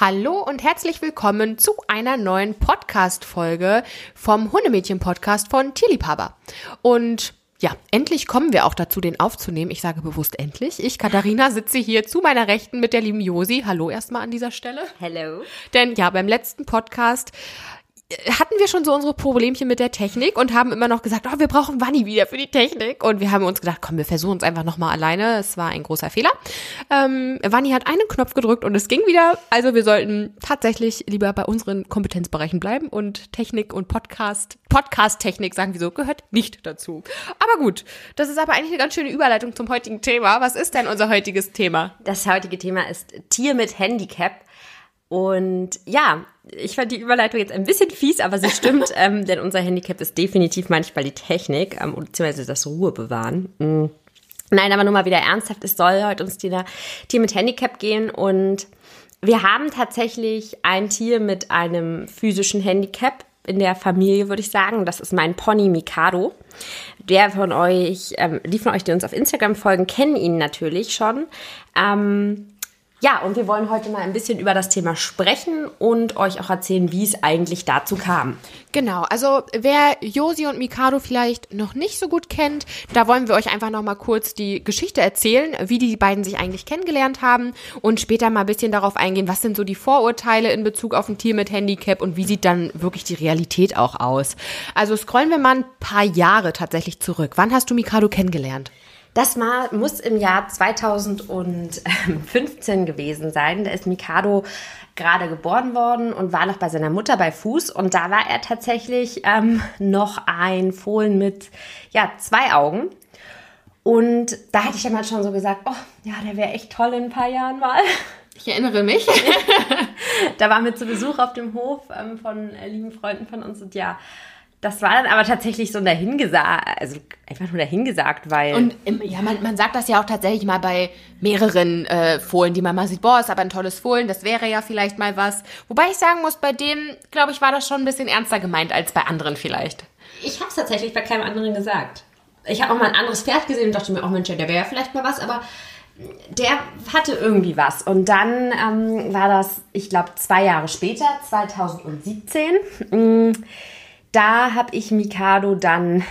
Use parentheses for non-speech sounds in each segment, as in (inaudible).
Hallo und herzlich willkommen zu einer neuen Podcast-Folge vom Hundemädchen-Podcast von Tierliebhaber. Und ja, endlich kommen wir auch dazu, den aufzunehmen. Ich sage bewusst endlich. Ich, Katharina, sitze hier zu meiner Rechten mit der lieben Josi. Hallo erstmal an dieser Stelle. Hello. Denn ja, beim letzten Podcast hatten wir schon so unsere Problemchen mit der Technik und haben immer noch gesagt, oh, wir brauchen Wanni wieder für die Technik. Und wir haben uns gedacht, komm, wir versuchen es einfach nochmal alleine. Es war ein großer Fehler. Ähm, Wanni hat einen Knopf gedrückt und es ging wieder. Also wir sollten tatsächlich lieber bei unseren Kompetenzbereichen bleiben und Technik und Podcast, Podcast-Technik, sagen wir so, gehört nicht dazu. Aber gut, das ist aber eigentlich eine ganz schöne Überleitung zum heutigen Thema. Was ist denn unser heutiges Thema? Das heutige Thema ist Tier mit Handicap. Und ja, ich fand die Überleitung jetzt ein bisschen fies, aber sie stimmt, (laughs) ähm, denn unser Handicap ist definitiv manchmal die Technik, ähm, beziehungsweise das Ruhe bewahren. Mhm. Nein, aber nur mal wieder ernsthaft, es soll heute ums Thema Tier mit Handicap gehen und wir haben tatsächlich ein Tier mit einem physischen Handicap in der Familie, würde ich sagen. Das ist mein Pony Mikado. Der von euch, ähm, die von euch, die uns auf Instagram folgen, kennen ihn natürlich schon. Ähm, ja, und wir wollen heute mal ein bisschen über das Thema sprechen und euch auch erzählen, wie es eigentlich dazu kam. Genau, also wer Josi und Mikado vielleicht noch nicht so gut kennt, da wollen wir euch einfach noch mal kurz die Geschichte erzählen, wie die beiden sich eigentlich kennengelernt haben und später mal ein bisschen darauf eingehen, was sind so die Vorurteile in Bezug auf ein Tier mit Handicap und wie sieht dann wirklich die Realität auch aus. Also scrollen wir mal ein paar Jahre tatsächlich zurück. Wann hast du Mikado kennengelernt? Das mal muss im Jahr 2015 gewesen sein. Da ist Mikado gerade geboren worden und war noch bei seiner Mutter bei Fuß. Und da war er tatsächlich ähm, noch ein Fohlen mit ja, zwei Augen. Und da hatte ich dann mal schon so gesagt, oh, ja, der wäre echt toll in ein paar Jahren mal. Ich erinnere mich. (laughs) da waren wir zu Besuch auf dem Hof ähm, von äh, lieben Freunden von uns und ja, das war dann aber tatsächlich so dahingesagt, also einfach nur dahingesagt, weil. Und im, ja, man, man sagt das ja auch tatsächlich mal bei mehreren äh, Fohlen, die man mal sieht, boah, ist aber ein tolles Fohlen, das wäre ja vielleicht mal was. Wobei ich sagen muss, bei dem, glaube ich, war das schon ein bisschen ernster gemeint als bei anderen vielleicht. Ich habe es tatsächlich bei keinem anderen gesagt. Ich habe auch mal ein anderes Pferd gesehen und dachte mir, oh Mensch, der wäre ja vielleicht mal was, aber der hatte irgendwie was. Und dann ähm, war das, ich glaube, zwei Jahre später, 2017. Mh, da habe ich Mikado dann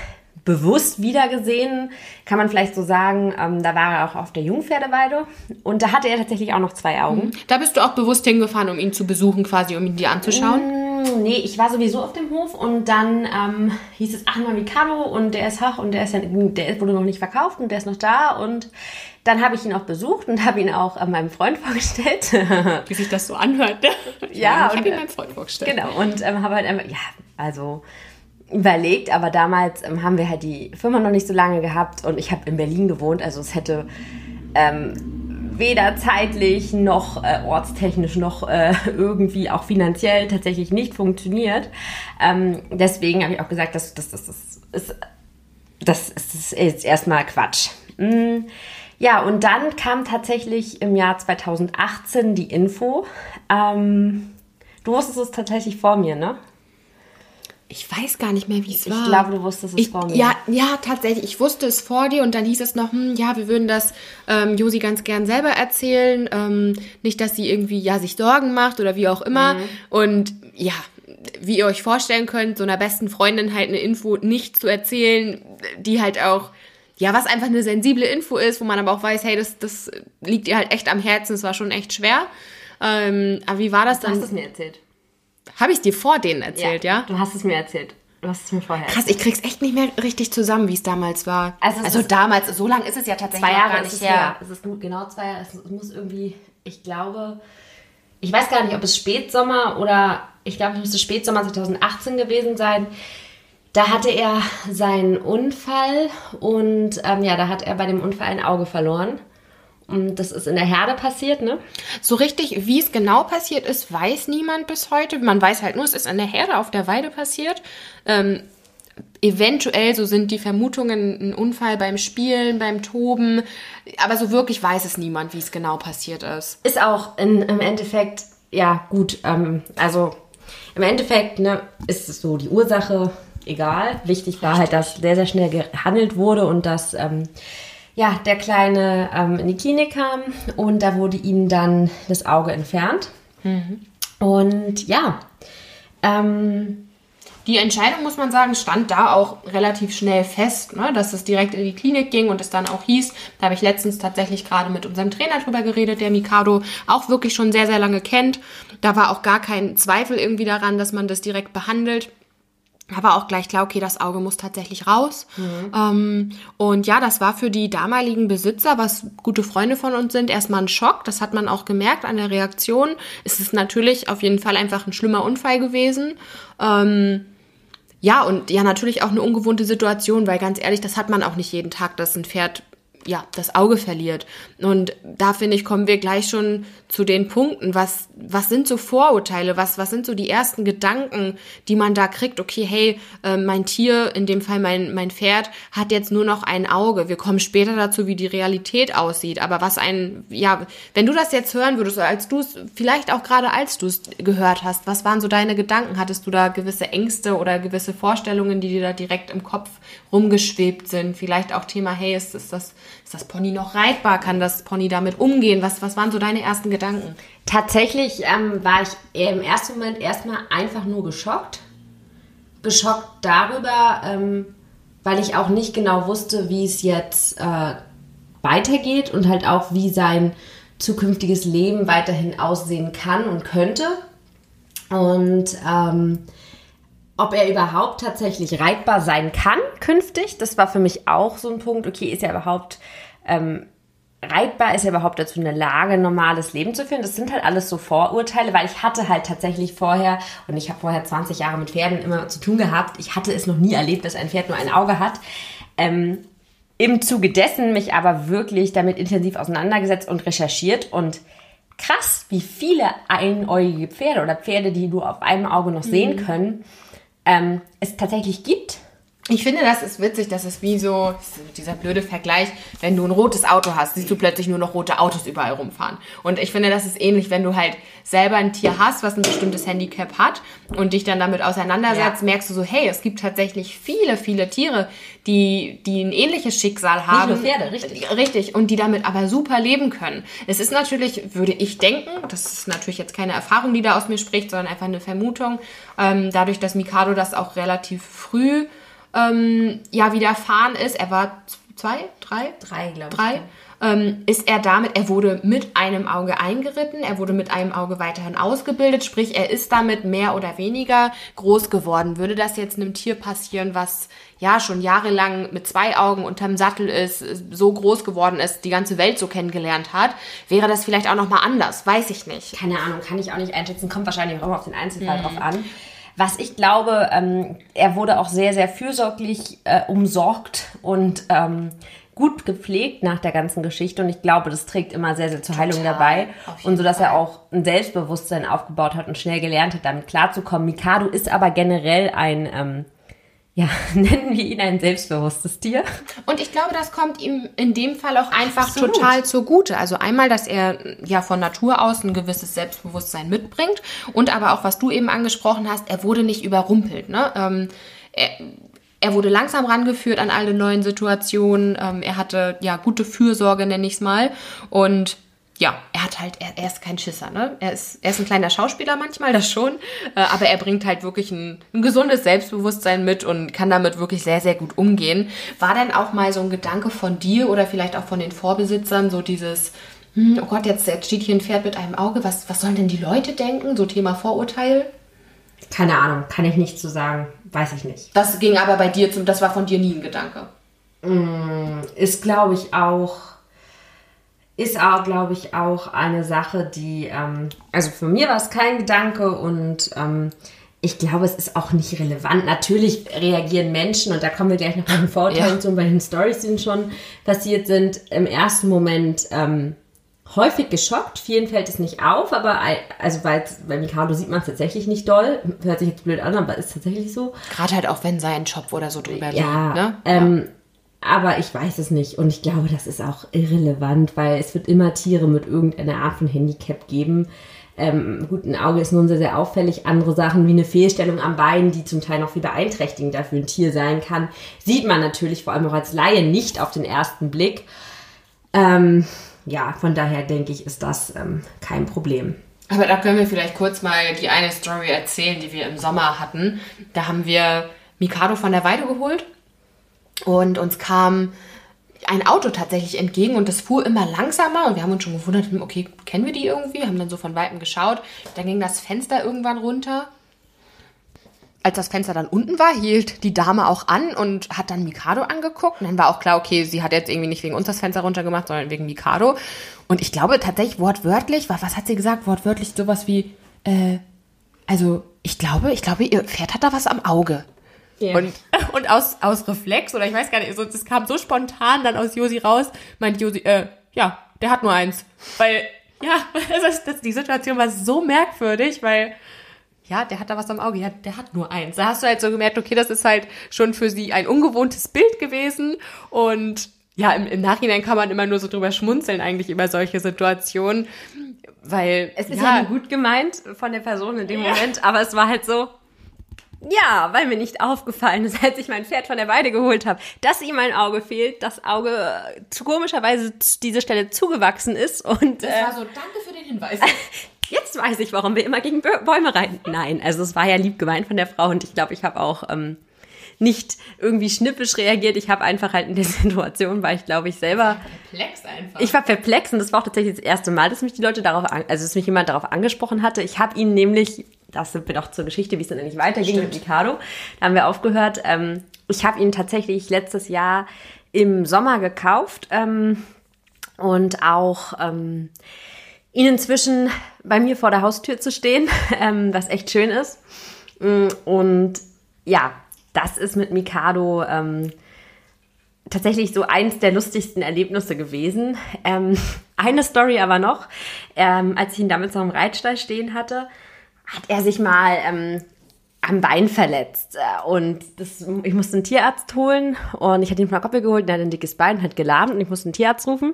bewusst wiedergesehen, kann man vielleicht so sagen. Ähm, da war er auch auf der Jungpferdeweide und da hatte er tatsächlich auch noch zwei Augen. Mhm. Da bist du auch bewusst hingefahren, um ihn zu besuchen, quasi, um ihn dir anzuschauen? Mm, nee, ich war sowieso auf dem Hof und dann ähm, hieß es, ach mal Mikado und der ist hoch und der ist ja, der wurde noch nicht verkauft und der ist noch da und dann habe ich ihn auch besucht und habe ihn auch äh, meinem Freund vorgestellt. Wie sich das so anhört. Ne? Ja, ich habe ihn meinem Freund vorgestellt. Genau, und ähm, habe halt einfach, ja, also überlegt, aber damals ähm, haben wir halt die Firma noch nicht so lange gehabt und ich habe in Berlin gewohnt, also es hätte ähm, weder zeitlich noch äh, ortstechnisch noch äh, irgendwie auch finanziell tatsächlich nicht funktioniert. Ähm, deswegen habe ich auch gesagt, dass das, das, das, ist, das ist jetzt erstmal Quatsch. Mm, ja, und dann kam tatsächlich im Jahr 2018 die Info. Ähm, du wusstest es tatsächlich vor mir, ne? Ich weiß gar nicht mehr, wie es war. Ich glaube, du wusstest es ich, vor mir. Ja, ja, tatsächlich. Ich wusste es vor dir und dann hieß es noch, hm, ja, wir würden das ähm, Josi ganz gern selber erzählen. Ähm, nicht, dass sie irgendwie ja sich Sorgen macht oder wie auch immer. Mhm. Und ja, wie ihr euch vorstellen könnt, so einer besten Freundin halt eine Info nicht zu erzählen, die halt auch ja, was einfach eine sensible Info ist, wo man aber auch weiß, hey, das, das liegt ihr halt echt am Herzen, es war schon echt schwer. Ähm, aber wie war das dann? Du hast es mir erzählt. Habe ich dir vor denen erzählt, ja, ja? Du hast es mir erzählt. Du hast es mir vorher. Krass, ich krieg's echt nicht mehr richtig zusammen, wie es damals war. Also, also damals, so lange ist es ja tatsächlich zwei Jahre nicht her. her. Es ist genau zwei Jahre. Es muss irgendwie, ich glaube, ich weiß gar nicht, ob es Spätsommer oder ich glaube, es müsste Spätsommer 2018 gewesen sein. Da hatte er seinen Unfall und ähm, ja, da hat er bei dem Unfall ein Auge verloren. Und das ist in der Herde passiert, ne? So richtig, wie es genau passiert ist, weiß niemand bis heute. Man weiß halt nur, es ist in der Herde auf der Weide passiert. Ähm, eventuell, so sind die Vermutungen, ein Unfall beim Spielen, beim Toben. Aber so wirklich weiß es niemand, wie es genau passiert ist. Ist auch in, im Endeffekt, ja, gut. Ähm, also im Endeffekt ne, ist es so die Ursache egal. Wichtig war halt, dass sehr, sehr schnell gehandelt wurde und dass ähm, ja, der Kleine ähm, in die Klinik kam und da wurde ihm dann das Auge entfernt. Mhm. Und ja, ähm, die Entscheidung, muss man sagen, stand da auch relativ schnell fest, ne? dass es direkt in die Klinik ging und es dann auch hieß, da habe ich letztens tatsächlich gerade mit unserem Trainer drüber geredet, der Mikado auch wirklich schon sehr, sehr lange kennt. Da war auch gar kein Zweifel irgendwie daran, dass man das direkt behandelt. War auch gleich klar, okay, das Auge muss tatsächlich raus. Mhm. Ähm, und ja, das war für die damaligen Besitzer, was gute Freunde von uns sind, erstmal ein Schock. Das hat man auch gemerkt an der Reaktion. Es ist natürlich auf jeden Fall einfach ein schlimmer Unfall gewesen. Ähm, ja, und ja, natürlich auch eine ungewohnte Situation, weil ganz ehrlich, das hat man auch nicht jeden Tag, dass ein Pferd ja, das Auge verliert. Und da finde ich, kommen wir gleich schon zu den Punkten. Was, was sind so Vorurteile? Was, was sind so die ersten Gedanken, die man da kriegt? Okay, hey, äh, mein Tier, in dem Fall mein, mein Pferd, hat jetzt nur noch ein Auge. Wir kommen später dazu, wie die Realität aussieht. Aber was ein, ja, wenn du das jetzt hören würdest, als du es, vielleicht auch gerade als du es gehört hast, was waren so deine Gedanken? Hattest du da gewisse Ängste oder gewisse Vorstellungen, die dir da direkt im Kopf rumgeschwebt sind? Vielleicht auch Thema, hey, ist, ist das ist das Pony noch reitbar? Kann das Pony damit umgehen? Was, was waren so deine ersten Gedanken? Tatsächlich ähm, war ich im ersten Moment erstmal einfach nur geschockt. Geschockt darüber, ähm, weil ich auch nicht genau wusste, wie es jetzt äh, weitergeht und halt auch, wie sein zukünftiges Leben weiterhin aussehen kann und könnte. Und ähm, ob er überhaupt tatsächlich reitbar sein kann künftig. Das war für mich auch so ein Punkt. Okay, ist er überhaupt ähm, reitbar? Ist er überhaupt dazu in der Lage, ein normales Leben zu führen? Das sind halt alles so Vorurteile, weil ich hatte halt tatsächlich vorher, und ich habe vorher 20 Jahre mit Pferden immer zu tun gehabt, ich hatte es noch nie erlebt, dass ein Pferd nur ein Auge hat. Ähm, Im Zuge dessen mich aber wirklich damit intensiv auseinandergesetzt und recherchiert und krass, wie viele einäugige Pferde oder Pferde, die du auf einem Auge noch sehen mhm. können, ähm, es tatsächlich gibt. Ich finde, das ist witzig, das ist wie so dieser blöde Vergleich, wenn du ein rotes Auto hast, siehst du plötzlich nur noch rote Autos überall rumfahren. Und ich finde, das ist ähnlich, wenn du halt selber ein Tier hast, was ein bestimmtes Handicap hat und dich dann damit auseinandersetzt, ja. merkst du so, hey, es gibt tatsächlich viele, viele Tiere, die, die ein ähnliches Schicksal haben. Nicht nur Pferde, richtig. Richtig. Und die damit aber super leben können. Es ist natürlich, würde ich denken, das ist natürlich jetzt keine Erfahrung, die da aus mir spricht, sondern einfach eine Vermutung, ähm, dadurch, dass Mikado das auch relativ früh ähm, ja widerfahren ist. Er war zwei, drei? Drei, glaube ich. Drei. Ähm, ist er damit, er wurde mit einem Auge eingeritten, er wurde mit einem Auge weiterhin ausgebildet, sprich, er ist damit mehr oder weniger groß geworden. Würde das jetzt einem Tier passieren, was ja schon jahrelang mit zwei Augen unterm Sattel ist, so groß geworden ist, die ganze Welt so kennengelernt hat, wäre das vielleicht auch nochmal anders, weiß ich nicht. Keine Ahnung, kann ich auch nicht einschätzen, kommt wahrscheinlich auch immer auf den Einzelfall mhm. drauf an. Was ich glaube, ähm, er wurde auch sehr, sehr fürsorglich äh, umsorgt und ähm, gut gepflegt nach der ganzen Geschichte. Und ich glaube, das trägt immer sehr, sehr zur Heilung Total, dabei und so, dass er auch ein Selbstbewusstsein aufgebaut hat und schnell gelernt hat, damit klarzukommen. Mikado ist aber generell ein ähm, ja, (laughs) nennen wir ihn ein selbstbewusstes Tier. Und ich glaube, das kommt ihm in dem Fall auch einfach Absolut. total zugute. Also einmal, dass er ja von Natur aus ein gewisses Selbstbewusstsein mitbringt und aber auch, was du eben angesprochen hast, er wurde nicht überrumpelt. Ne? Ähm, er, er wurde langsam rangeführt an alle neuen Situationen. Ähm, er hatte ja gute Fürsorge, nenne ich es mal. Und ja, er hat halt, er, er, ist kein Schisser, ne? Er ist, er ist ein kleiner Schauspieler manchmal, das schon, äh, aber er bringt halt wirklich ein, ein, gesundes Selbstbewusstsein mit und kann damit wirklich sehr, sehr gut umgehen. War denn auch mal so ein Gedanke von dir oder vielleicht auch von den Vorbesitzern, so dieses, hm, oh Gott, jetzt, jetzt steht hier ein Pferd mit einem Auge, was, was sollen denn die Leute denken? So Thema Vorurteil? Keine Ahnung, kann ich nicht zu so sagen, weiß ich nicht. Das ging aber bei dir zum, das war von dir nie ein Gedanke. Mm, ist, glaube ich, auch ist auch, glaube ich, auch eine Sache, die, ähm, also für mir war es kein Gedanke und ähm, ich glaube, es ist auch nicht relevant. Natürlich reagieren Menschen, und da kommen wir gleich noch den Vorteilen ja. zu, bei den Stories, die schon passiert sind, im ersten Moment ähm, häufig geschockt. Vielen fällt es nicht auf, aber also bei, bei Mikado sieht man es tatsächlich nicht doll. Hört sich jetzt blöd an, aber ist tatsächlich so. Gerade halt auch, wenn sein Job oder so drüber ja, liegt, ne? Ähm, ja. Aber ich weiß es nicht und ich glaube, das ist auch irrelevant, weil es wird immer Tiere mit irgendeiner Art von Handicap geben. Ähm, gut, ein Auge ist nun sehr, sehr auffällig. Andere Sachen wie eine Fehlstellung am Bein, die zum Teil noch viel beeinträchtigend dafür ein Tier sein kann, sieht man natürlich vor allem auch als Laie nicht auf den ersten Blick. Ähm, ja, von daher denke ich, ist das ähm, kein Problem. Aber da können wir vielleicht kurz mal die eine Story erzählen, die wir im Sommer hatten. Da haben wir Mikado von der Weide geholt und uns kam ein Auto tatsächlich entgegen und das fuhr immer langsamer und wir haben uns schon gewundert, hm, okay, kennen wir die irgendwie? Haben dann so von Weitem geschaut. Dann ging das Fenster irgendwann runter. Als das Fenster dann unten war, hielt die Dame auch an und hat dann Mikado angeguckt. Und dann war auch klar, okay, sie hat jetzt irgendwie nicht wegen uns das Fenster runtergemacht, sondern wegen Mikado. Und ich glaube tatsächlich wortwörtlich, was, was hat sie gesagt? Wortwörtlich sowas wie, äh, also ich glaube, ich glaube, ihr Pferd hat da was am Auge. Yeah. Und, und aus, aus Reflex, oder ich weiß gar nicht, so, das kam so spontan dann aus Josi raus, meint Josi, äh, ja, der hat nur eins. Weil, ja, (laughs) das, das, die Situation war so merkwürdig, weil, ja, der hat da was am Auge, ja, der hat nur eins. Da hast du halt so gemerkt, okay, das ist halt schon für sie ein ungewohntes Bild gewesen und ja, im, im Nachhinein kann man immer nur so drüber schmunzeln eigentlich über solche Situationen, weil es ist ja, ja gut gemeint von der Person in dem ja. Moment, aber es war halt so, ja, weil mir nicht aufgefallen ist, (laughs) als ich mein Pferd von der Weide geholt habe, dass ihm ein Auge fehlt, das Auge äh, komischerweise diese Stelle zugewachsen ist und. Das war äh, so, danke für den Hinweis. (laughs) Jetzt weiß ich, warum wir immer gegen Bäume reiten. Nein, also es war ja lieb gemeint von der Frau und ich glaube, ich habe auch ähm, nicht irgendwie schnippisch reagiert. Ich habe einfach halt in der (laughs) Situation, weil ich glaube, ich selber. Perplex einfach. Ich war perplex und das war auch tatsächlich das erste Mal, dass mich die Leute darauf, also dass mich jemand darauf angesprochen hatte. Ich habe ihnen nämlich das sind wir doch zur Geschichte, wie es dann eigentlich weiterging Stimmt. mit Ricardo. Da haben wir aufgehört. Ähm, ich habe ihn tatsächlich letztes Jahr im Sommer gekauft ähm, und auch ähm, ihn inzwischen bei mir vor der Haustür zu stehen, (laughs) ähm, was echt schön ist. Mm, und ja, das ist mit Mikado ähm, tatsächlich so eins der lustigsten Erlebnisse gewesen. Ähm, (laughs) eine Story aber noch, als ich ihn damals noch im Reitstall stehen hatte, hat er sich mal ähm, am Bein verletzt. Und das, ich musste einen Tierarzt holen und ich hatte ihn von der Koppel geholt, der hat ein dickes Bein, hat gelahmt und ich musste einen Tierarzt rufen.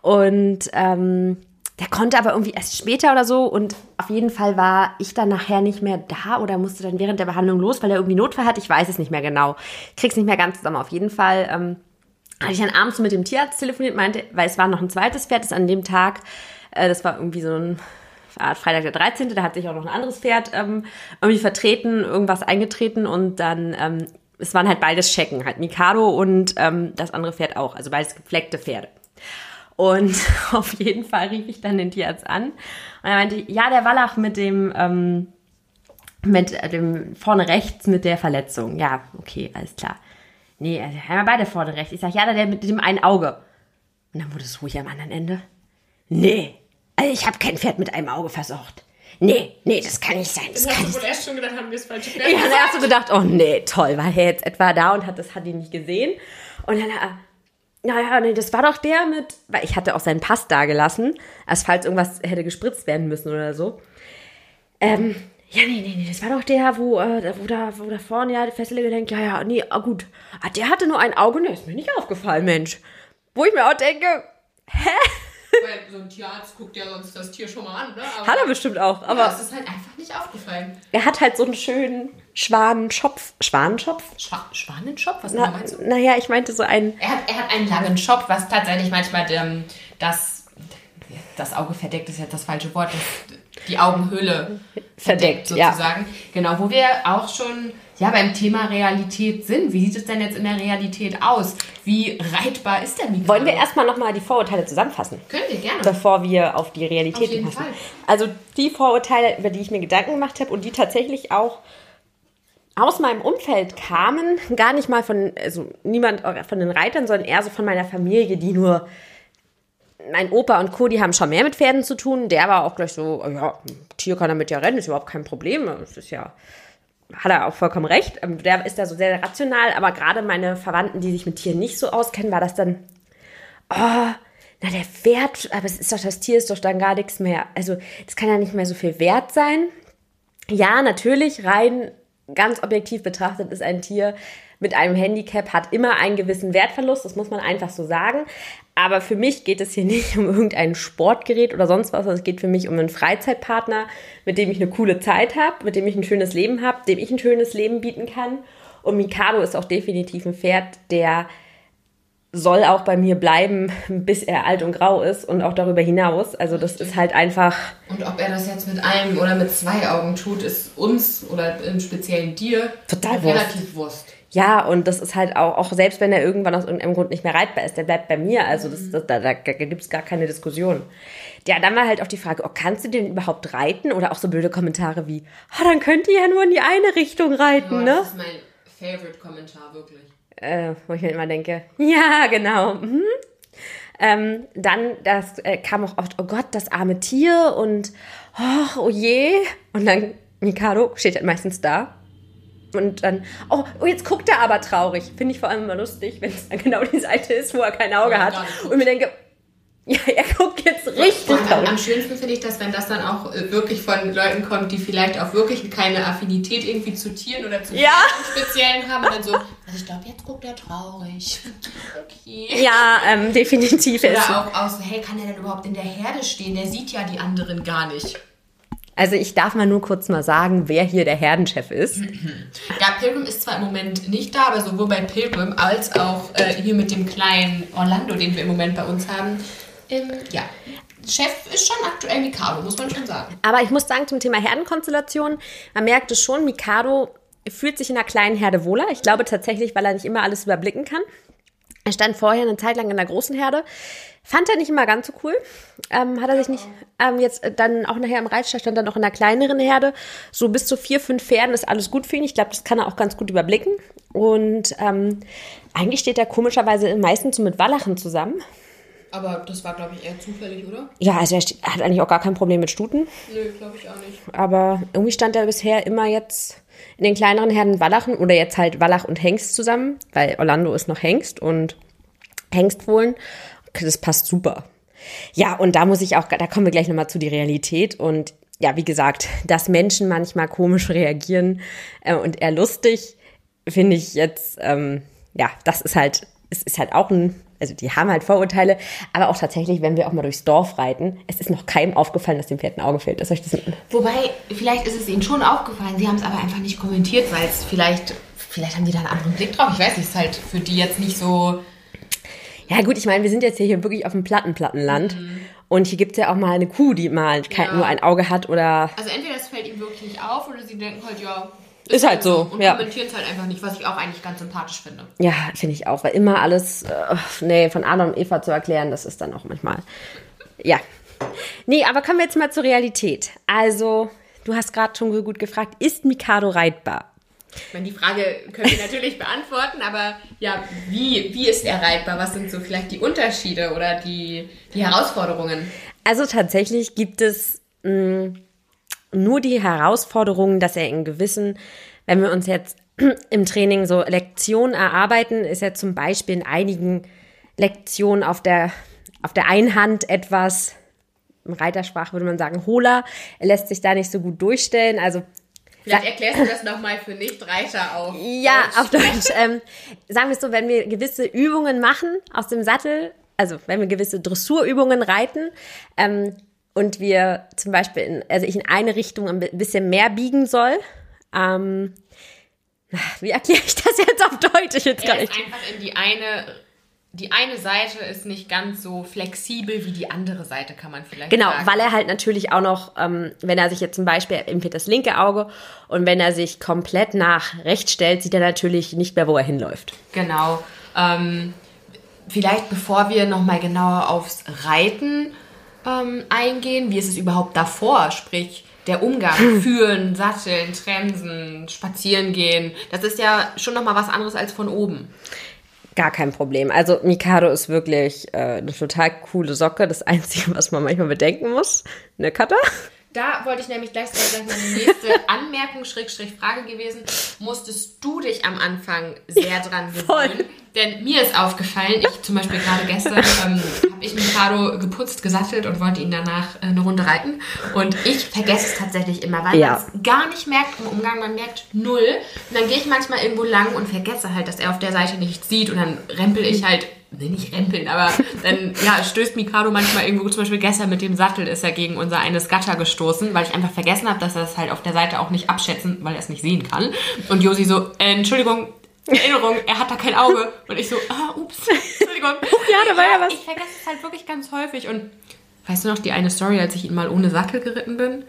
Und ähm, der konnte aber irgendwie erst später oder so und auf jeden Fall war ich dann nachher nicht mehr da oder musste dann während der Behandlung los, weil er irgendwie Notfall hat. Ich weiß es nicht mehr genau. Krieg's nicht mehr ganz zusammen. Auf jeden Fall ähm, hatte ich dann abends mit dem Tierarzt telefoniert, meinte, weil es war noch ein zweites Pferd, das an dem Tag, äh, das war irgendwie so ein Freitag der 13., da hat sich auch noch ein anderes Pferd ähm, irgendwie vertreten, irgendwas eingetreten und dann, ähm, es waren halt beides Schecken, halt Mikado und ähm, das andere Pferd auch, also beides gefleckte Pferde. Und (laughs) auf jeden Fall rief ich dann den Tierarzt an und er meinte, ja, der Wallach mit dem, ähm, mit dem vorne rechts mit der Verletzung. Ja, okay, alles klar. Nee, also haben wir beide vorne rechts. Ich sag, ja, der mit dem einen Auge. Und dann wurde es ruhig am anderen Ende. Nee, also ich habe kein Pferd mit einem Auge versorgt. Nee, nee, das kann nicht sein. Das, das kann du wohl erst schon gedacht, haben wir das falsche Pferd Ja, dann hast du gedacht, oh nee, toll, war er jetzt etwa da und hat das hat ihn nicht gesehen. Und dann, äh, naja, nee, das war doch der mit, weil ich hatte auch seinen Pass da gelassen, als falls irgendwas hätte gespritzt werden müssen oder so. Ähm, ja, nee, nee, nee, das war doch der, wo, äh, wo, da, wo da vorne ja die Fessel gedenkt, ja, ja, nee, ah, gut. Ah, der hatte nur ein Auge, ne, ist mir nicht aufgefallen, Mensch. Wo ich mir auch denke, hä? Weil so ein Tierarzt guckt ja sonst das Tier schon mal an, ne? Aber, hat er bestimmt auch. Aber ja, es ist halt einfach nicht aufgefallen. Er hat halt so einen schönen Schwanenschopf. Schwanenschopf? Schwa Schwanenschopf? Was Na, meinst du? Naja, ich meinte so einen. Er hat, er hat einen langen Schopf, was tatsächlich manchmal ähm, das, das Auge verdeckt ist jetzt das falsche Wort. Das, die Augenhöhle verdeckt, verdeckt sozusagen. Ja. Genau, wo wir auch schon ja, beim Thema Realität sind. Wie sieht es denn jetzt in der Realität aus? Wie reitbar ist der Mikado? Wollen wir erstmal nochmal die Vorurteile zusammenfassen? Können wir gerne. Bevor wir auf die Realität auf jeden passen. Fall. Also die Vorurteile, über die ich mir Gedanken gemacht habe und die tatsächlich auch aus meinem Umfeld kamen, gar nicht mal von, also niemand von den Reitern, sondern eher so von meiner Familie, die nur mein Opa und Co., die haben schon mehr mit Pferden zu tun. Der war auch gleich so, ja, Tier kann damit ja rennen, ist überhaupt kein Problem. Das ist ja hat er auch vollkommen recht. Ähm, der ist da so sehr rational, aber gerade meine Verwandten, die sich mit Tieren nicht so auskennen, war das dann, oh, na, der Wert, aber es ist doch, das Tier ist doch dann gar nichts mehr. Also, das kann ja nicht mehr so viel wert sein. Ja, natürlich, rein ganz objektiv betrachtet ist ein Tier mit einem Handicap hat immer einen gewissen Wertverlust, das muss man einfach so sagen. Aber für mich geht es hier (laughs) nicht um irgendein Sportgerät oder sonst was, sondern es geht für mich um einen Freizeitpartner, mit dem ich eine coole Zeit habe, mit dem ich ein schönes Leben habe, dem ich ein schönes Leben bieten kann. Und Mikado ist auch definitiv ein Pferd, der soll auch bei mir bleiben, (laughs) bis er alt und grau ist und auch darüber hinaus. Also das ist halt einfach. Und ob er das jetzt mit einem oder mit zwei Augen tut, ist uns oder im Speziellen dir Total Wurst. relativ Wurst. Ja, und das ist halt auch, auch selbst wenn er irgendwann aus irgendeinem Grund nicht mehr reitbar ist, der bleibt bei mir. Also das, das, da, da gibt es gar keine Diskussion. Ja, dann war halt auch die Frage, oh, kannst du den überhaupt reiten? Oder auch so blöde Kommentare wie, oh, dann könnt ihr ja nur in die eine Richtung reiten, Ja, ne? Das ist mein Favorite-Kommentar, wirklich. Äh, wo ich mir immer denke, (laughs) ja, genau. Mhm. Ähm, dann das äh, kam auch oft, oh Gott, das arme Tier und oh, oh je. Und dann Mikado steht halt meistens da. Und dann, oh, oh, jetzt guckt er aber traurig. Finde ich vor allem immer lustig, wenn es dann genau die Seite ist, wo er kein Auge er hat. Und mir denke, ja, er guckt jetzt richtig Und am, schönsten finde ich das, wenn das dann auch äh, wirklich von Leuten kommt, die vielleicht auch wirklich keine Affinität irgendwie zu Tieren oder zu Ja. Speziellen haben. Und dann so, also ich glaube, jetzt guckt er traurig. Okay. Ja, ähm, definitiv. Er ist Oder auch aus, hey, kann er denn überhaupt in der Herde stehen? Der sieht ja die anderen gar nicht. Also ich darf mal nur kurz mal sagen, wer hier der Herdenchef ist. (clears throat) Ja, Pilgrim ist zwar im Moment nicht da, aber sowohl bei Pilgrim als auch äh, hier mit dem kleinen Orlando, den wir im Moment bei uns haben, ähm, ja, Chef ist schon aktuell Mikado, muss man schon sagen. Aber ich muss sagen, zum Thema Herdenkonstellation, man merkt es schon, Mikado fühlt sich in einer kleinen Herde wohler. Ich glaube tatsächlich, weil er nicht immer alles überblicken kann. Er stand vorher eine Zeit lang in der großen Herde. Fand er nicht immer ganz so cool. Ähm, hat er sich nicht. Ähm, jetzt äh, dann auch nachher im Reitstall stand er noch in einer kleineren Herde. So bis zu vier, fünf Pferden ist alles gut für ihn. Ich glaube, das kann er auch ganz gut überblicken. Und ähm, eigentlich steht er komischerweise meistens so mit Wallachen zusammen. Aber das war, glaube ich, eher zufällig, oder? Ja, also er hat eigentlich auch gar kein Problem mit Stuten. Nö, glaube ich auch nicht. Aber irgendwie stand er bisher immer jetzt in den kleineren Herden Wallachen oder jetzt halt Wallach und Hengst zusammen, weil Orlando ist noch Hengst und Hengstfohlen. Das passt super. Ja, und da muss ich auch, da kommen wir gleich nochmal zu die Realität und ja, wie gesagt, dass Menschen manchmal komisch reagieren äh, und eher lustig, finde ich jetzt, ähm, ja, das ist halt, es ist halt auch ein, also die haben halt Vorurteile, aber auch tatsächlich, wenn wir auch mal durchs Dorf reiten, es ist noch keinem aufgefallen, dass dem Pferd ein Auge fehlt. Euch das Wobei, vielleicht ist es ihnen schon aufgefallen, sie haben es aber einfach nicht kommentiert, weil es vielleicht, vielleicht haben die da einen anderen Blick drauf. Ich weiß nicht, es ist halt für die jetzt nicht so. Ja gut, ich meine, wir sind jetzt hier wirklich auf dem Plattenplattenland. Und hier gibt es ja auch mal eine Kuh, die mal Ja. nur ein Auge hat oder... Also entweder es fällt ihnen wirklich nicht auf oder sie denken halt, ja. Ist halt so, Und ja. kommentieren es halt einfach nicht, was ich auch eigentlich ganz sympathisch finde. Ja, finde ich auch, weil immer alles, äh, nee, von Adam und Eva zu erklären, das ist dann auch manchmal... Ja. Nee, aber kommen wir jetzt mal zur Realität. Also, du hast gerade schon so gut gefragt, ist Mikado reitbar? Ich meine, die Frage können wir natürlich beantworten, aber ja, wie, wie ist er reitbar? Was sind so vielleicht die Unterschiede oder die, die Herausforderungen? Also tatsächlich gibt es mh, nur die Herausforderung, dass er in gewissen, wenn wir uns jetzt (clears throat) im Training so Lektionen erarbeiten, ist er zum Beispiel in einigen Lektionen auf der, auf der einen Hand etwas, im Reitersprache würde man sagen, hohler. Er lässt sich da nicht so gut durchstellen. Also Vielleicht erklärst du das nochmal für Nichtreiter auf. ja, auf Deutsch. Ähm, sagen wir es so, wenn wir gewisse Übungen machen aus dem Sattel, also wenn wir gewisse Dressurübungen reiten ähm, und wir zum Beispiel, in, also ich in eine Richtung ein bisschen mehr biegen soll, ähm, wie erkläre ich das jetzt auf Deutsch? Ich jetzt gar ist nicht. einfach in die eine, die eine Seite ist nicht ganz so flexibel wie die andere Seite, kann man vielleicht Genau, sagen. weil er halt natürlich auch noch, ähm, wenn er sich jetzt zum Beispiel empfiehlt das linke Auge und wenn er sich komplett nach rechts stellt, sieht er natürlich nicht mehr, wo er hinläuft. Genau. Ähm, vielleicht bevor wir nochmal genauer aufs Reiten ähm, eingehen, wie ist es überhaupt davor? Sprich, der Umgang, führen, satteln, trensen, spazieren gehen. Das ist ja schon nochmal was anderes als von oben. Gar kein Problem. Also Mikado ist wirklich äh, eine total coole Socke. Das Einzige, was man manchmal bedenken muss, eine Cutter. Da wollte ich nämlich gleich, gleich meine nächste (laughs) Anmerkung, Schrägstrich Frage gewesen. Musstest du dich am Anfang sehr dran voll. gewöhnen? Denn mir ist aufgefallen, ich zum Beispiel gerade gestern (laughs) ähm, habe ich Mikado geputzt, gesattelt und wollte ihn danach äh, eine Runde reiten. Und ich vergesse es tatsächlich immer, weil Ja. man es gar nicht merkt im Umgang, man merkt null. Und dann gehe ich manchmal irgendwo lang und vergesse halt, dass er auf der Seite nichts sieht und dann rempel ich halt Nee, nicht rempeln, aber dann ja, stößt Mikado manchmal irgendwo, zum Beispiel gestern mit dem Sattel ist er gegen unser eines Gatter gestoßen, weil ich einfach vergessen habe, dass er das halt auf der Seite auch nicht abschätzen, weil er es nicht sehen kann. Und Josi so, äh, Entschuldigung, Erinnerung, er hat da kein Auge. Und ich so, ah, ups, Entschuldigung. (laughs) ja, da war ja was. Ich vergesse es halt wirklich ganz häufig. Und weißt du noch die eine Story, als ich ihn mal ohne Sattel geritten bin?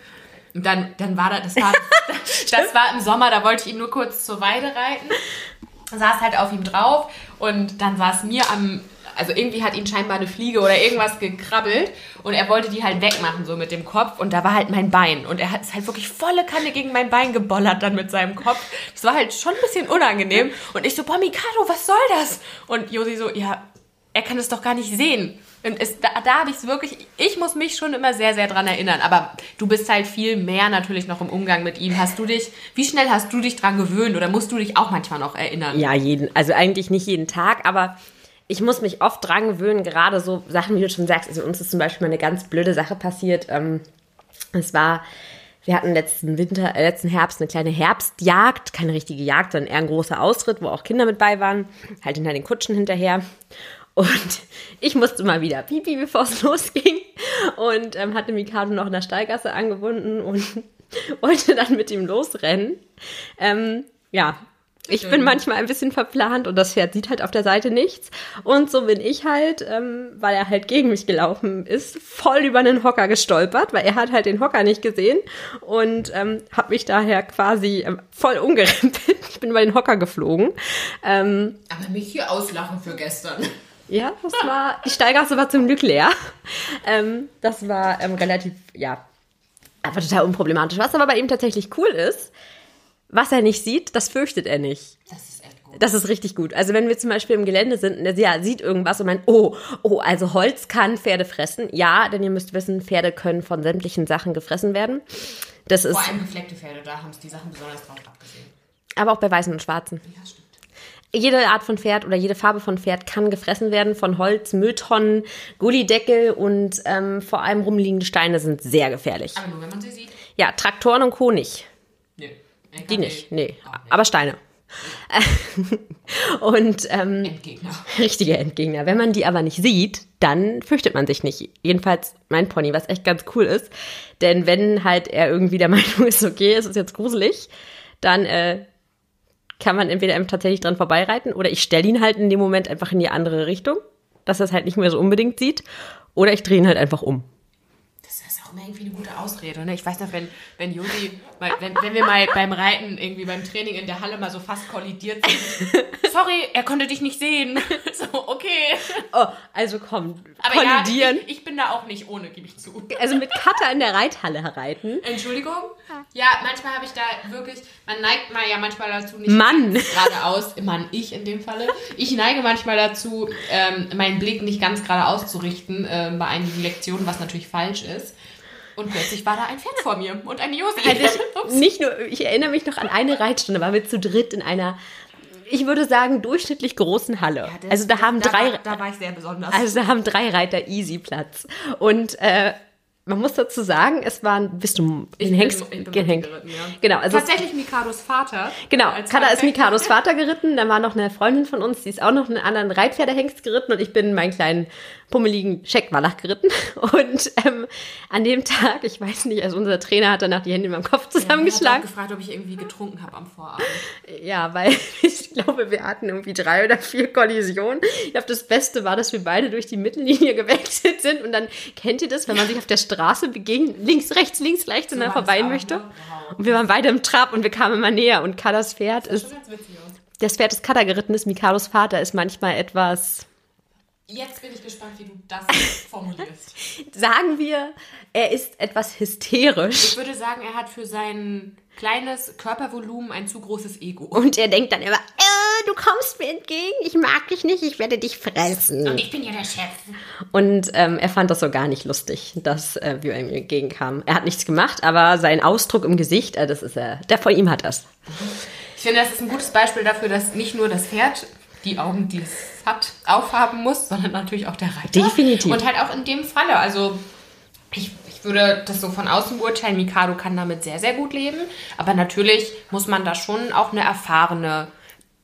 Und dann, dann war da, das war, (laughs) das war im Sommer, da wollte ich ihn nur kurz zur Weide reiten. Saß halt auf ihm drauf und dann saß mir am, also irgendwie hat ihn scheinbar eine Fliege oder irgendwas gekrabbelt und er wollte die halt wegmachen, so mit dem Kopf. Und da war halt mein Bein. Und er hat es halt wirklich volle Kanne gegen mein Bein gebollert dann mit seinem Kopf. Das war halt schon ein bisschen unangenehm. Und ich so, boah, Mikado, was soll das? Und Josi so, ja, er kann es doch gar nicht sehen. Und es, da, da habe ich es wirklich, ich muss mich schon immer sehr, sehr dran erinnern. Aber du bist halt viel mehr natürlich noch im Umgang mit ihm. Hast du dich, wie schnell hast du dich dran gewöhnt oder musst du dich auch manchmal noch erinnern? Ja, jeden, also eigentlich nicht jeden Tag, aber ich muss mich oft dran gewöhnen, gerade so Sachen, wie du schon sagst. Also uns ist zum Beispiel mal eine ganz blöde Sache passiert. Ähm, es war, wir hatten letzten Winter, äh, letzten Herbst eine kleine Herbstjagd, keine richtige Jagd, sondern eher ein großer Ausritt, wo auch Kinder mit bei waren, halt hinter den Kutschen hinterher. Und ich musste mal wieder pipi, bevor es (laughs) losging. Und ähm, hatte Mikado noch in der Stallgasse angebunden und (laughs) wollte dann mit ihm losrennen. Ähm, ja, ich bin manchmal ein bisschen verplant und das Pferd sieht halt auf der Seite nichts. Und so bin ich halt, ähm, weil er halt gegen mich gelaufen ist, voll über einen Hocker gestolpert, weil er hat halt den Hocker nicht gesehen und ähm, habe mich daher quasi ähm, voll umgerempelt. (laughs) Ich bin über den Hocker geflogen. Ähm, Aber mich hier auslachen für gestern. Ja, das war, die Steigasse war zum Glück leer. Ähm, das war ähm, relativ, ja, einfach total unproblematisch. Was aber bei ihm tatsächlich cool ist, was er nicht sieht, das fürchtet er nicht. Das ist echt gut. Das ist richtig gut. Also wenn wir zum Beispiel im Gelände sind und er sieht irgendwas und meint, oh, oh, also Holz kann Pferde fressen. Ja, denn ihr müsst wissen, Pferde können von sämtlichen Sachen gefressen werden. Das ist, Vor allem gefleckte Pferde, da haben es die Sachen besonders drauf abgesehen. aber auch bei Weißen und Schwarzen. Ja, stimmt. Jede Art von Pferd oder jede Farbe von Pferd kann gefressen werden von Holz, Mülltonnen, Gullideckel und ähm, vor allem rumliegende Steine sind sehr gefährlich. Aber nur, wenn man sie sieht. Ja, Traktoren und Co. nicht. Nee. Die nicht, nee. Auch nicht. Aber Steine. (laughs) und ähm, Endgegner. (laughs) richtige Endgegner. Wenn man die aber nicht sieht, dann fürchtet man sich nicht. Jedenfalls mein Pony, was echt ganz cool ist. Denn wenn halt er irgendwie der (laughs) Meinung ist, okay, es ist jetzt gruselig, dann äh, kann man entweder ihm tatsächlich dran vorbeireiten oder ich stelle ihn halt in dem Moment einfach in die andere Richtung, dass er es halt nicht mehr so unbedingt sieht. Oder ich drehe ihn halt einfach um. Immer irgendwie eine gute Ausrede. Ne? Ich weiß noch, wenn, wenn mal, wenn, wenn wir mal beim Reiten, irgendwie beim Training in der Halle mal so fast kollidiert sind. (laughs) Sorry, er konnte dich nicht sehen. (laughs) So, okay. Oh, also komm, Aber kollidieren. ja, ich, ich bin da auch nicht ohne, gebe ich zu. also mit Cutter in der Reithalle reiten. Entschuldigung? Ja, manchmal habe ich da wirklich, man neigt mal ja manchmal dazu, nicht Mann. (laughs) geradeaus, Mann, ich in dem Falle, ich neige manchmal dazu, ähm, meinen Blick nicht ganz geradeaus zu richten ähm, bei einigen Lektionen, was natürlich falsch ist. Und plötzlich war da ein Pferd vor mir und ein Josi. Also (laughs) nicht nur, ich erinnere mich noch an eine Reitstunde, waren wir zu dritt in einer, ich würde sagen, durchschnittlich großen Halle. Das- also da haben da drei, War, da war ich sehr besonders. also da haben drei Reiter easy Platz. Und äh, man muss dazu sagen, es waren, bist du Ich den bin- Hengst ich bin gehängt? geritten, ja. Genau, also Tatsächlich Mikados Vater. Genau, Kada ist. Mikados Vater geritten, dann war noch eine Freundin von uns, die ist auch noch einen anderen Reitpferdehengst geritten und ich bin meinen kleinen pummeligen Scheckwallach geritten. (laughs) Und ähm, an dem Tag, ich weiß nicht, also unser Trainer hat danach die Hände in meinem Kopf Er hat zusammengeschlagen. auch gefragt, ob ich irgendwie getrunken habe am Vorabend. Ja, weil (laughs) ich glaube, wir hatten irgendwie drei oder vier Kollisionen. Ich glaube, das Beste war, dass wir beide durch die Mittellinie (laughs) gewechselt sind und dann kennt ihr das, wenn man sich auf der Straße begegnet, links, rechts, links, rechts und dann das vorbei möchte. ne? Wow. Und wir waren beide im Trab und wir kamen immer näher und Kadas Pferd ist, Das witzig aus. das Pferd ist Kada geritten ist, Mikados Vater ist manchmal etwas, Jetzt bin ich gespannt, wie du das (laughs) formulierst. sagen wir, er ist etwas hysterisch Ich würde sagen, er hat für sein kleines Körpervolumen ein zu großes Ego. und er denkt dann immer, äh, du kommst mir entgegen, ich mag dich nicht, ich werde dich fressen. Ich bin ja der Chef. Und ähm, er fand das so gar nicht lustig, dass äh, wir ihm entgegenkamen. Er hat nichts gemacht, aber sein Ausdruck im Gesicht, äh, das ist er, der von ihm hat das. Ich finde, das ist ein gutes Beispiel dafür, dass nicht nur das Pferd die Augen, die es hat, aufhaben muss, sondern natürlich auch der Reiter. Definitiv. Und halt auch in dem Falle. Also ich würde das so von außen beurteilen. Mikado kann damit sehr, sehr gut leben. Aber natürlich muss man da schon auch eine erfahrene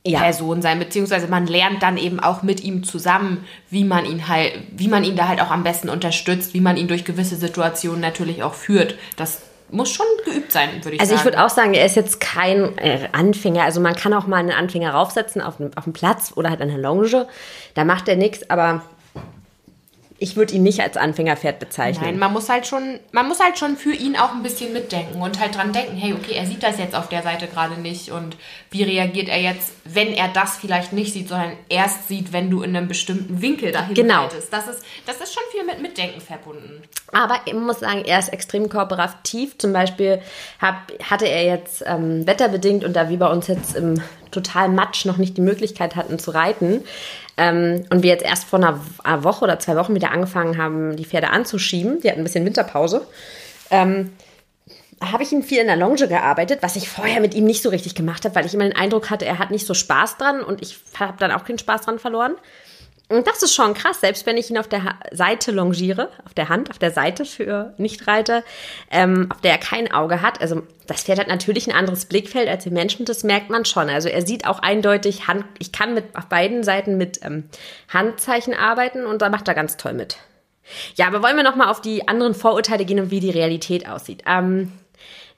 Ja. Person sein, beziehungsweise man lernt dann eben auch mit ihm zusammen, wie man ihn halt, wie man ihn da halt auch am besten unterstützt, wie man ihn durch gewisse Situationen natürlich auch führt. Das muss schon geübt sein, würde ich Also sagen. ich würde auch sagen, er ist jetzt kein äh, Anfänger. Also man kann auch mal einen Anfänger raufsetzen auf, den- auf Platz oder halt an der Longe. Da macht er nichts, aber ich würde ihn nicht als Anfängerpferd bezeichnen. Nein, man muss halt schon, man muss halt schon für ihn auch ein bisschen mitdenken und halt dran denken, hey, okay, er sieht das jetzt auf der Seite gerade nicht und wie reagiert er jetzt, wenn er das vielleicht nicht sieht, sondern erst sieht, wenn du in einem bestimmten Winkel dahin Genau. reitest. Das ist, das ist schon viel mit Mitdenken verbunden. Aber ich muss sagen, er ist extrem kooperativ. Zum Beispiel hab, hatte er jetzt ähm, wetterbedingt und da wir bei uns jetzt im totalen Matsch noch nicht die Möglichkeit hatten zu reiten ähm, und wir jetzt erst vor einer, einer Woche oder zwei Wochen wieder angefangen haben, die Pferde anzuschieben, die hatten ein bisschen Winterpause, ähm, habe ich ihn viel in der Longe gearbeitet, was ich vorher mit ihm nicht so richtig gemacht habe, weil ich immer den Eindruck hatte, er hat nicht so Spaß dran und ich habe dann auch keinen Spaß dran verloren. Und das ist schon krass, selbst wenn ich ihn auf der Seite longiere, auf der Hand, auf der Seite für Nichtreiter, ähm, auf der er kein Auge hat. Also das Pferd hat natürlich ein anderes Blickfeld als die Menschen, das merkt man schon. Also er sieht auch eindeutig, Hand, ich kann mit auf beiden Seiten mit ähm, Handzeichen arbeiten und da macht er ganz toll mit. Ja, aber wollen wir noch mal auf die anderen Vorurteile gehen und wie die Realität aussieht. Ähm,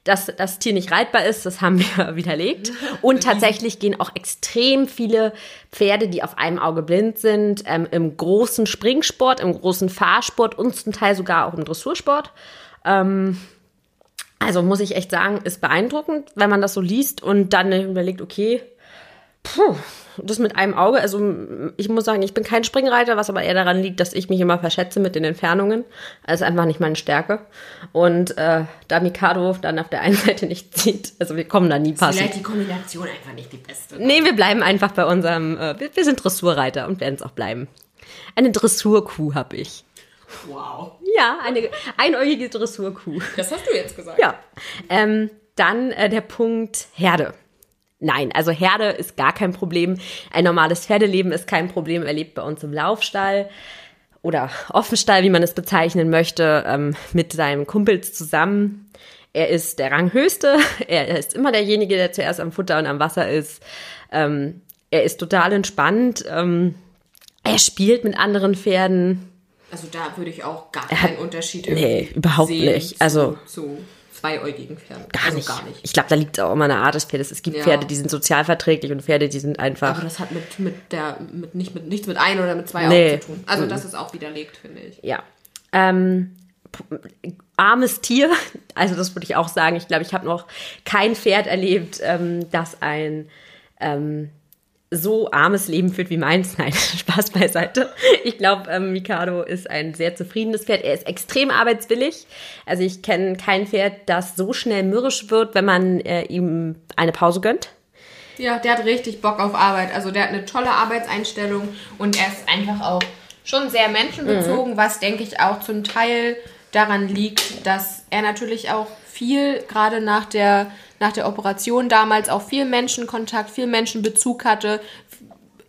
dass das Tier nicht reitbar ist, das haben wir (laughs) widerlegt. Und tatsächlich gehen auch extrem viele Pferde, die auf einem Auge blind sind, ähm, im großen Springsport, im großen Fahrsport und zum Teil sogar auch im Dressursport. Ähm, also muss ich echt sagen, ist beeindruckend, wenn man das so liest und dann überlegt, okay, puh, das mit einem Auge, also ich muss sagen, ich bin kein Springreiter, was aber eher daran liegt, dass ich mich immer verschätze mit den Entfernungen. Das ist einfach nicht meine Stärke. Und äh, da Mikado dann auf der einen (laughs) Seite nicht zieht, also wir kommen da nie passend. Vielleicht die Kombination einfach nicht die beste. Nee, wir bleiben einfach bei unserem, äh, wir, wir sind Dressurreiter und werden es auch bleiben. Eine Dressurkuh habe ich. Wow. Ja, eine einäugige Dressurkuh. Das hast du jetzt gesagt. Ja. Ähm, dann äh, der Punkt Herde. Nein, also Herde ist gar kein Problem. Ein normales Pferdeleben ist kein Problem. Er lebt bei uns im Laufstall oder Offenstall, wie man es bezeichnen möchte, ähm, mit seinen Kumpels zusammen. Er ist der Ranghöchste. Er ist immer derjenige, der zuerst am Futter und am Wasser ist. Ähm, er ist total entspannt. Ähm, er spielt mit anderen Pferden. Also da würde ich auch gar keinen Unterschied Nee, überhaupt nicht. Also- zu, zu zweiäugigen Pferden. Gar, also nicht. gar nicht. Ich glaube, da liegt auch immer eine Art des Pferdes. Es gibt Ja. Pferde, die sind sozialverträglich und Pferde, die sind einfach. Aber das hat mit, mit der, mit, nicht mit, nichts mit ein oder mit zwei Nee. Augen zu tun. Also das ist auch widerlegt, finde ich. Ja. Ähm, armes Tier, (laughs) also das würde ich auch sagen. Ich glaube, ich habe noch kein Pferd erlebt, ähm, das ein ähm, so armes Leben führt wie meins. (laughs) Nein, Spaß beiseite. Ich glaube, ähm, Mikado ist ein sehr zufriedenes Pferd. Er ist extrem arbeitswillig. Also ich kenne kein Pferd, das so schnell mürrisch wird, wenn man äh, ihm eine Pause gönnt. Ja, der hat richtig Bock auf Arbeit. Also der hat eine tolle Arbeitseinstellung und er ist einfach auch schon sehr menschenbezogen, was denke ich auch zum Teil daran liegt, dass er natürlich auch viel, gerade nach der, nach der Operation damals, auch viel Menschenkontakt, viel Menschenbezug hatte,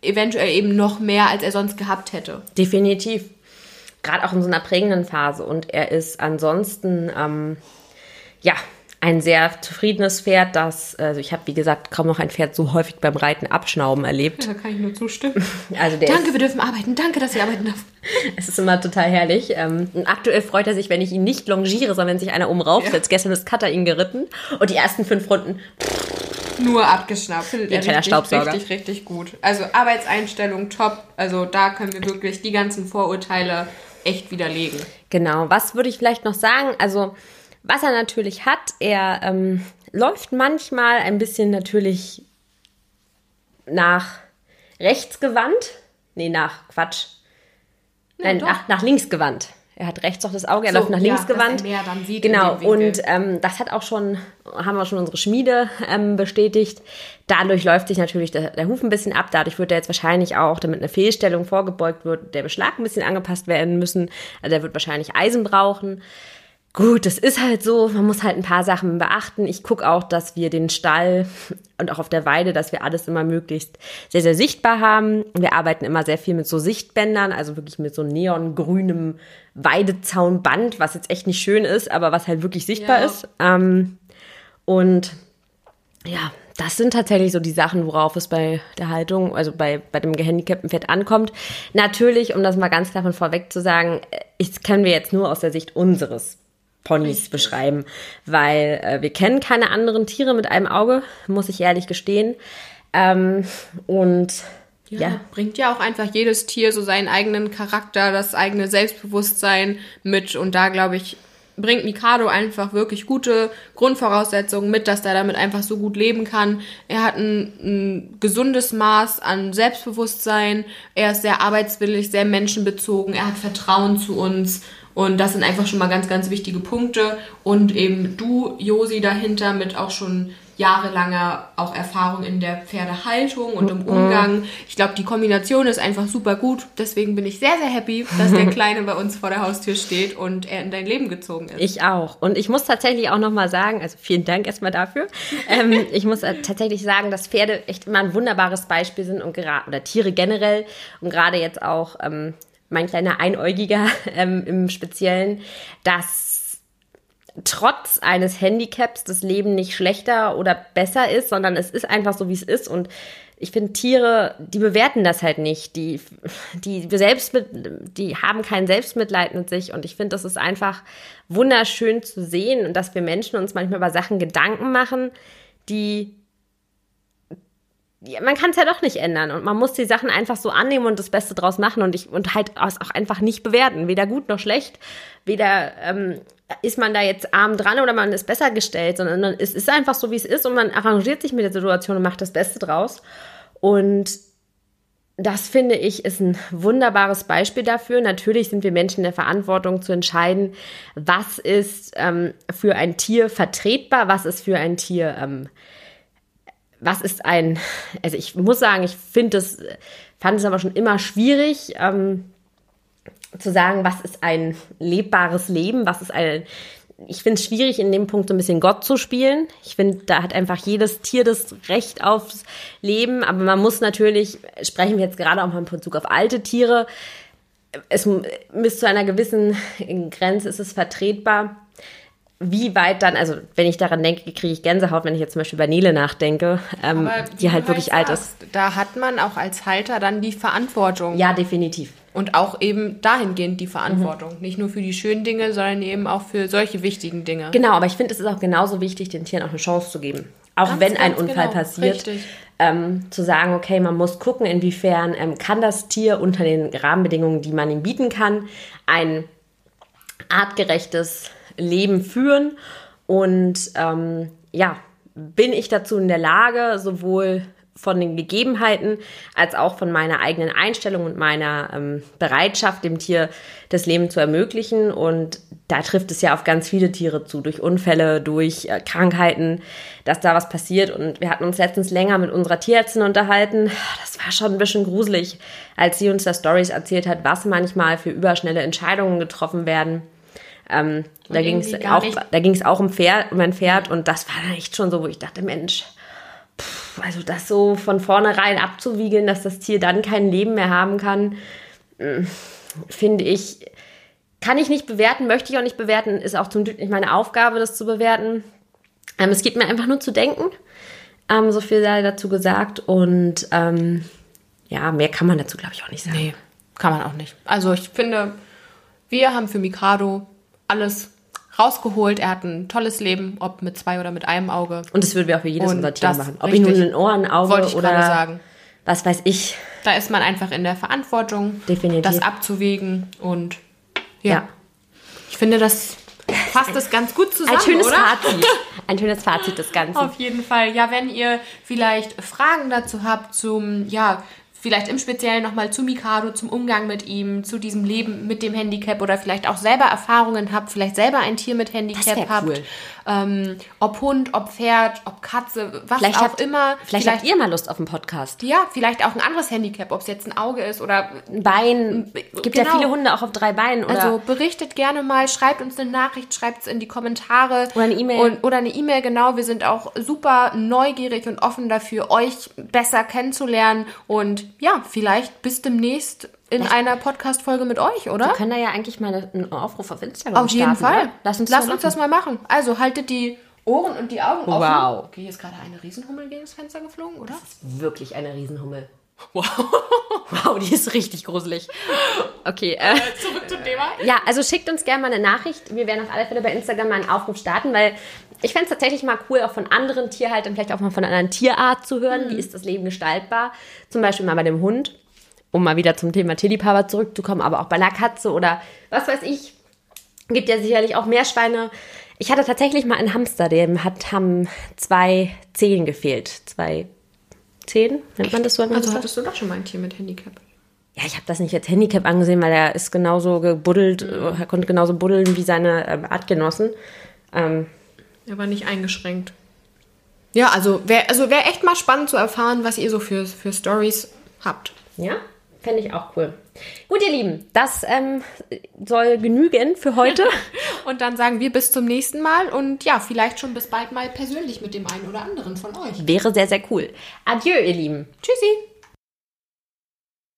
eventuell eben noch mehr, als er sonst gehabt hätte. Definitiv. Gerade auch in so einer prägenden Phase. Und er ist ansonsten, ähm, ja, ein sehr zufriedenes Pferd, das, also ich habe, wie gesagt, kaum noch ein Pferd so häufig beim Reiten abschnauben erlebt. Da kann ich nur zustimmen. (laughs) Also der Danke, wir dürfen arbeiten. Danke, dass wir arbeiten dürfen. ist, (laughs) es ist immer total herrlich. Ähm, und aktuell freut er sich, wenn ich ihn nicht longiere, sondern wenn sich einer oben raufsetzt. Gestern ist Cutter ihn geritten und die ersten fünf Runden, Nur abgeschnappt. Findet er richtig, Staubsauger. richtig, richtig gut. Also Arbeitseinstellung top. Also da können wir wirklich die ganzen Vorurteile echt widerlegen. Genau, was würde ich vielleicht noch sagen? Also, was er natürlich hat, er ähm, läuft manchmal ein bisschen natürlich nach rechts gewandt. Nee, nach Quatsch. Nein, doch. nach, nach links gewandt. Er hat rechts auch das Auge, er So, läuft nach ja, links er gewandt. mehr dann sieht genau, und ähm, das hat auch schon, haben wir schon unsere Schmiede ähm, bestätigt. Dadurch läuft sich natürlich der, der Huf ein bisschen ab. Dadurch wird er jetzt wahrscheinlich auch, damit eine Fehlstellung vorgebeugt wird, der Beschlag ein bisschen angepasst werden müssen. Also er wird wahrscheinlich Eisen brauchen. Gut, das ist halt so. Man muss halt ein paar Sachen beachten. Ich gucke auch, dass wir den Stall (laughs) und auch auf der Weide, dass wir alles immer möglichst sehr, sehr sichtbar haben. Wir arbeiten immer sehr viel mit so Sichtbändern, also wirklich mit so neongrünem Weidezaunband, was jetzt echt nicht schön ist, aber was halt wirklich sichtbar Ja. ist. Ähm, und ja, das sind tatsächlich so die Sachen, worauf es bei der Haltung, also bei, bei dem gehandicapten Pferd ankommt. Natürlich, um das mal ganz klar von vorweg zu sagen, äh, ich das können wir jetzt nur aus der Sicht unseres Ponys beschreiben, weil äh, wir kennen keine anderen Tiere mit einem Auge, muss ich ehrlich gestehen. Ähm, und Ja, ja. bringt ja auch einfach jedes Tier so seinen eigenen Charakter, das eigene Selbstbewusstsein mit. Und da, glaube ich, bringt Mikado einfach wirklich gute Grundvoraussetzungen mit, dass er damit einfach so gut leben kann. Er hat ein, ein gesundes Maß an Selbstbewusstsein. Er ist sehr arbeitswillig, sehr menschenbezogen. Er hat Vertrauen zu uns. Und das sind einfach schon mal ganz, ganz wichtige Punkte. Und eben du, Josi, dahinter mit auch schon jahrelanger auch Erfahrung in der Pferdehaltung und im Umgang. Ich glaube, die Kombination ist einfach super gut. Deswegen bin ich sehr, sehr happy, dass der (laughs) Kleine bei uns vor der Haustür steht und er in dein Leben gezogen ist. Ich auch. Und ich muss tatsächlich auch nochmal sagen, also vielen Dank erstmal dafür. ähm, (laughs) ich muss äh, tatsächlich sagen, dass Pferde echt immer ein wunderbares Beispiel sind und gerade, oder Tiere generell und gerade jetzt auch ähm, mein kleiner Einäugiger (laughs) ähm, im Speziellen, dass trotz eines Handicaps das Leben nicht schlechter oder besser ist, sondern es ist einfach so, wie es ist. Und ich finde, Tiere, die bewerten das halt nicht. Die, (laughs) die, selbst mit, die haben kein Selbstmitleid mit sich. Und ich finde, das ist einfach wunderschön zu sehen und dass wir Menschen uns manchmal über Sachen Gedanken machen, die ja, man kann es ja doch nicht ändern und man muss die Sachen einfach so annehmen und das Beste draus machen und ich und halt auch einfach nicht bewerten, weder gut noch schlecht, weder ähm, ist man da jetzt arm dran oder man ist besser gestellt, sondern es ist einfach so, wie es ist und man arrangiert sich mit der Situation und macht das Beste draus. Und das finde ich ist ein wunderbares Beispiel dafür. Natürlich sind wir Menschen in der Verantwortung zu entscheiden, was ist ähm, für ein Tier vertretbar, was ist für ein Tier ähm, was ist ein, also ich muss sagen, ich finde es, fand es aber schon immer schwierig, ähm, zu sagen, was ist ein lebbares Leben, was ist ein, ich finde es schwierig, in dem Punkt so ein bisschen Gott zu spielen. Ich finde, da hat einfach jedes Tier das Recht aufs Leben, aber man muss natürlich, sprechen wir jetzt gerade auch mal in Bezug auf alte Tiere, es bis zu einer gewissen Grenze ist es vertretbar, wie weit dann, also wenn ich daran denke, kriege ich Gänsehaut, wenn ich jetzt zum Beispiel über Nele nachdenke, ähm, die halt wirklich alt ist. Da hat man auch als Halter dann die Verantwortung. Ja, definitiv. Und auch eben dahingehend die Verantwortung. Mhm. Nicht nur für die schönen Dinge, sondern eben auch für solche wichtigen Dinge. Genau, aber ich finde, es ist auch genauso wichtig, den Tieren auch eine Chance zu geben. Auch ganz, wenn ein Unfall genau. passiert. Ähm, zu sagen, okay, man muss gucken, inwiefern ähm, kann das Tier unter den Rahmenbedingungen, die man ihm bieten kann, ein artgerechtes Leben führen. Und ähm, ja, bin ich dazu in der Lage, sowohl von den Gegebenheiten als auch von meiner eigenen Einstellung und meiner ähm, Bereitschaft, dem Tier das Leben zu ermöglichen. Und da trifft es ja auf ganz viele Tiere zu, durch Unfälle, durch äh, Krankheiten, dass da was passiert. Und wir hatten uns letztens länger mit unserer Tierärztin unterhalten. Das war schon ein bisschen gruselig, als sie uns da Stories erzählt hat, was manchmal für überschnelle Entscheidungen getroffen werden. Ähm, da ging es auch, da ging es auch um, Pferd, um ein Pferd und das war dann echt schon so, wo ich dachte, Mensch, pff, also das so von vornherein abzuwiegeln, dass das Tier dann kein Leben mehr haben kann, hm, finde ich, kann ich nicht bewerten, möchte ich auch nicht bewerten, ist auch zum Glück nicht meine Aufgabe, das zu bewerten. Ähm, es geht mir einfach nur zu denken. Ähm, so viel sei dazu gesagt und ähm, ja, mehr kann man dazu, glaube ich, auch nicht sagen. Nee, kann man auch nicht. Also ich finde, wir haben für Mikado alles rausgeholt. Er hat ein tolles Leben, ob mit zwei oder mit einem Auge. Und das würden wir auch für jedes unserer Tiere machen. Ob ich nun ein Ohr, ein Auge oder sagen. was weiß ich. Da ist man einfach in der Verantwortung, Definitiv. das abzuwägen und ja. Ja. Ich finde, das fasst das ganz gut zusammen, Ein schönes oder? Fazit. (laughs) Ein schönes Fazit des Ganzen. Auf jeden Fall. Ja, wenn ihr vielleicht Fragen dazu habt zum, ja, vielleicht im Speziellen nochmal zu Mikado, zum Umgang mit ihm, zu diesem Leben mit dem Handicap oder vielleicht auch selber Erfahrungen habt, vielleicht selber ein Tier mit Handicap habt. cool. Ähm, ob Hund, ob Pferd, ob Katze, was Vielleicht auch habt, immer. Vielleicht, habt ihr mal Lust auf einen Podcast. ja, vielleicht auch ein anderes Handicap, ob es jetzt ein Auge ist oder Ein Bein. Gibt ja Genau. viele Hunde auch auf drei Beinen. Oder Also berichtet gerne mal, schreibt uns eine Nachricht, schreibt es in die Kommentare. Oder eine E-Mail. Oder eine E-Mail, genau. Wir sind auch super neugierig und offen dafür, euch besser kennenzulernen. Und ja, vielleicht bis demnächst in einer Podcast-Folge mit euch, oder? wir können da ja eigentlich mal einen Aufruf auf Instagram Auf jeden starten, Fall. Oder? Lass uns, Lass uns das mal machen. Also haltet die Ohren und die Augen offen. Wow. Okay, hier ist gerade eine Riesenhummel gegen das Fenster geflogen, oder? Wirklich eine Riesenhummel. Wow. (laughs) Wow, die ist richtig gruselig. Okay, äh, Zurück zum Thema. ja, also schickt uns gerne mal eine Nachricht. Wir werden auf alle Fälle bei Instagram mal einen Aufruf starten, weil ich fände es tatsächlich mal cool, auch von anderen Tierhaltern, vielleicht auch mal von einer anderen Tierart zu hören. Wie ist das Leben gestaltbar? Zum Beispiel mal bei dem Hund, um mal wieder zum Thema Tillypapa zurückzukommen, aber auch bei einer Katze oder was weiß ich. Gibt ja sicherlich auch Meerschweine. Ich hatte tatsächlich mal einen Hamster, dem hat, haben zwei Zehen gefehlt. Zwei Zehen, nennt man das so? Also hattest du doch schon mal ein Tier mit Handicap. Ja, ich habe das nicht als Handicap angesehen, weil er ist genauso gebuddelt, äh, er konnte genauso buddeln wie seine ähm, Artgenossen. Ähm, Er war nicht eingeschränkt. Ja, also wäre also wär echt mal spannend zu erfahren, was ihr so für, für Stories habt. ja, fände ich auch cool. Gut, ihr Lieben, das ähm, soll genügen für heute. (laughs) Und dann sagen wir bis zum nächsten Mal und ja, vielleicht schon bis bald mal persönlich mit dem einen oder anderen von euch. Wäre sehr, sehr cool. Adieu, ihr Lieben. Tschüssi!